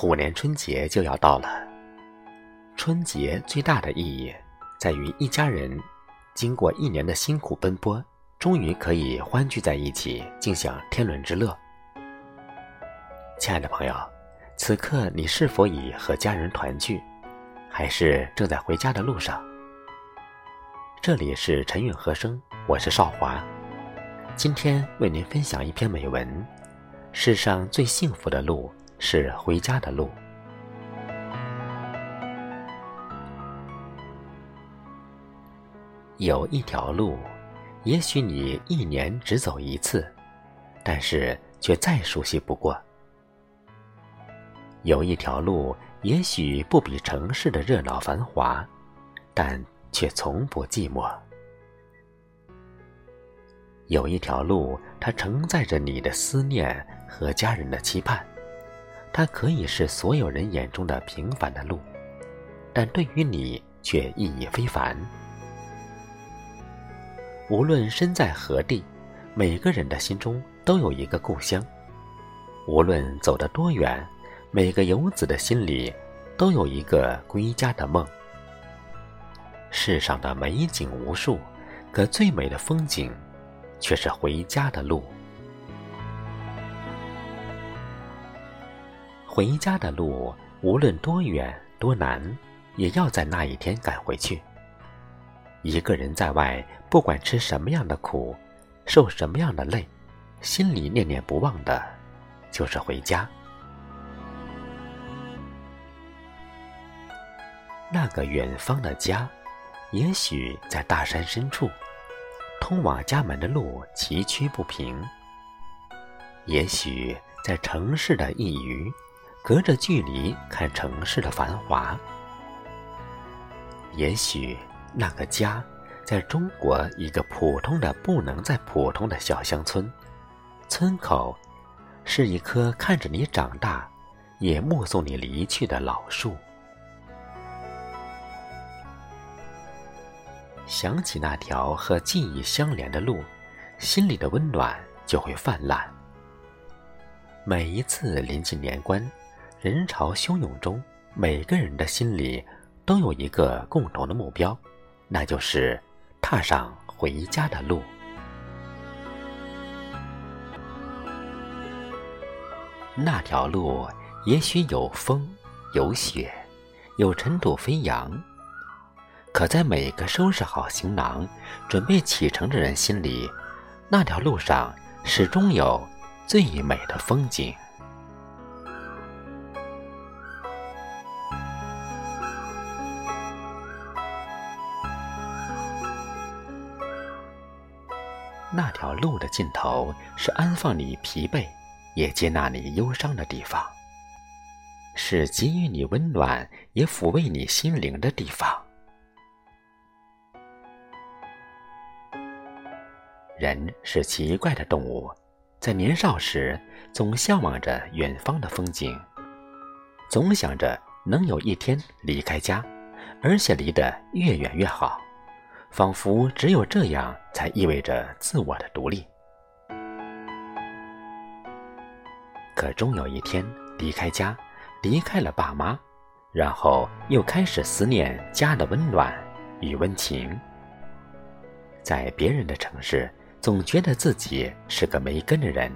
虎年春节就要到了，春节最大的意义在于一家人经过一年的辛苦奔波，终于可以欢聚在一起，尽享天伦之乐。亲爱的朋友，此刻你是否已和家人团聚，还是正在回家的路上？这里是陈韵和声，我是少华，今天为您分享一篇美文：世上最幸福的路。是回家的路。有一条路，也许你一年只走一次，但是却再熟悉不过。有一条路，也许不比城市的热闹繁华，但却从不寂寞。有一条路，它承载着你的思念和家人的期盼。它可以是所有人眼中的平凡的路，但对于你却意义非凡。无论身在何地，每个人的心中都有一个故乡；无论走得多远，每个游子的心里都有一个归家的梦。世上的美景无数，可最美的风景，却是回家的路。回家的路，无论多远多难，也要在那一天赶回去。一个人在外，不管吃什么样的苦，受什么样的累，心里念念不忘的，就是回家。那个远方的家，也许在大山深处，通往家门的路崎岖不平；也许在城市的一隅。隔着距离看城市的繁华，也许那个家，在中国一个普通的不能再普通的小乡村，村口是一棵看着你长大，也目送你离去的老树。想起那条和记忆相连的路，心里的温暖就会泛滥。每一次临近年关。人潮汹涌中，每个人的心里都有一个共同的目标，那就是踏上回家的路。那条路也许有风有雪，有尘土飞扬，可在每个收拾好行囊、准备启程的人心里，那条路上始终有最美的风景。那条路的尽头是安放你疲惫，也接纳你忧伤的地方；是给予你温暖，也抚慰你心灵的地方。人是奇怪的动物，在年少时总向往着远方的风景，总想着能有一天离开家，而且离得越远越好。仿佛只有这样，才意味着自我的独立。可终有一天，离开家，离开了爸妈，然后又开始思念家的温暖与温情。在别人的城市，总觉得自己是个没根的人。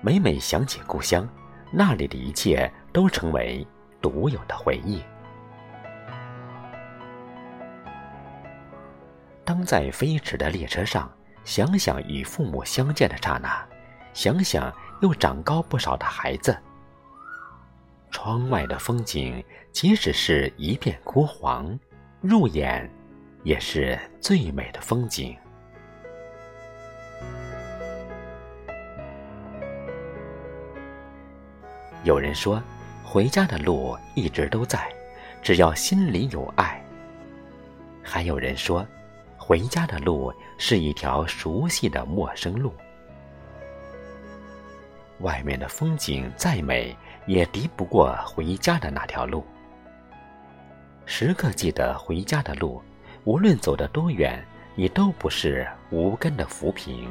每每想起故乡，那里的一切都成为独有的回忆。在飞驰的列车上，想想与父母相见的刹那，想想又长高不少的孩子，窗外的风景，即使是一片枯黄，入眼也是最美的风景。有人说，回家的路一直都在，只要心里有爱。还有人说。回家的路是一条熟悉的陌生路。外面的风景再美也敌不过回家的那条路。时刻记得回家的路无论走得多远你都不是无根的浮萍。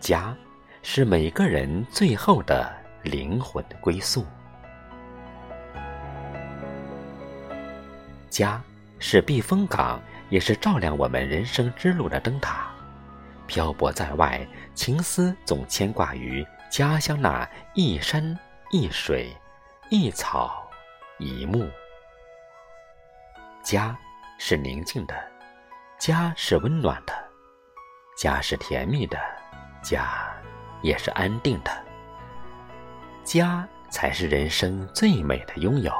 家是每个人最后的灵魂归宿。家是避风港也是照亮我们人生之路的灯塔。漂泊在外，情思总牵挂于家乡那一山一水、一草一木。家是宁静的，家是温暖的，家是甜蜜的，家也是安定的。家才是人生最美的拥有。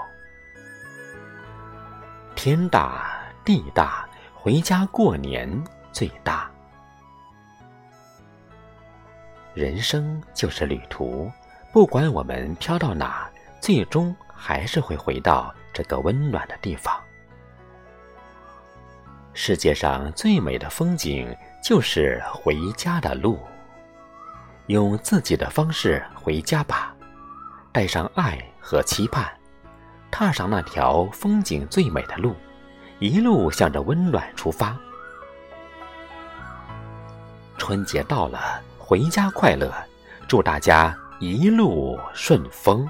天大地大，回家过年最大。人生就是旅途，不管我们飘到哪，最终还是会回到这个温暖的地方。世界上最美的风景，就是回家的路。用自己的方式回家吧，带上爱和期盼，踏上那条风景最美的路，一路向着温暖出发。春节到了。回家快乐，祝大家一路顺风。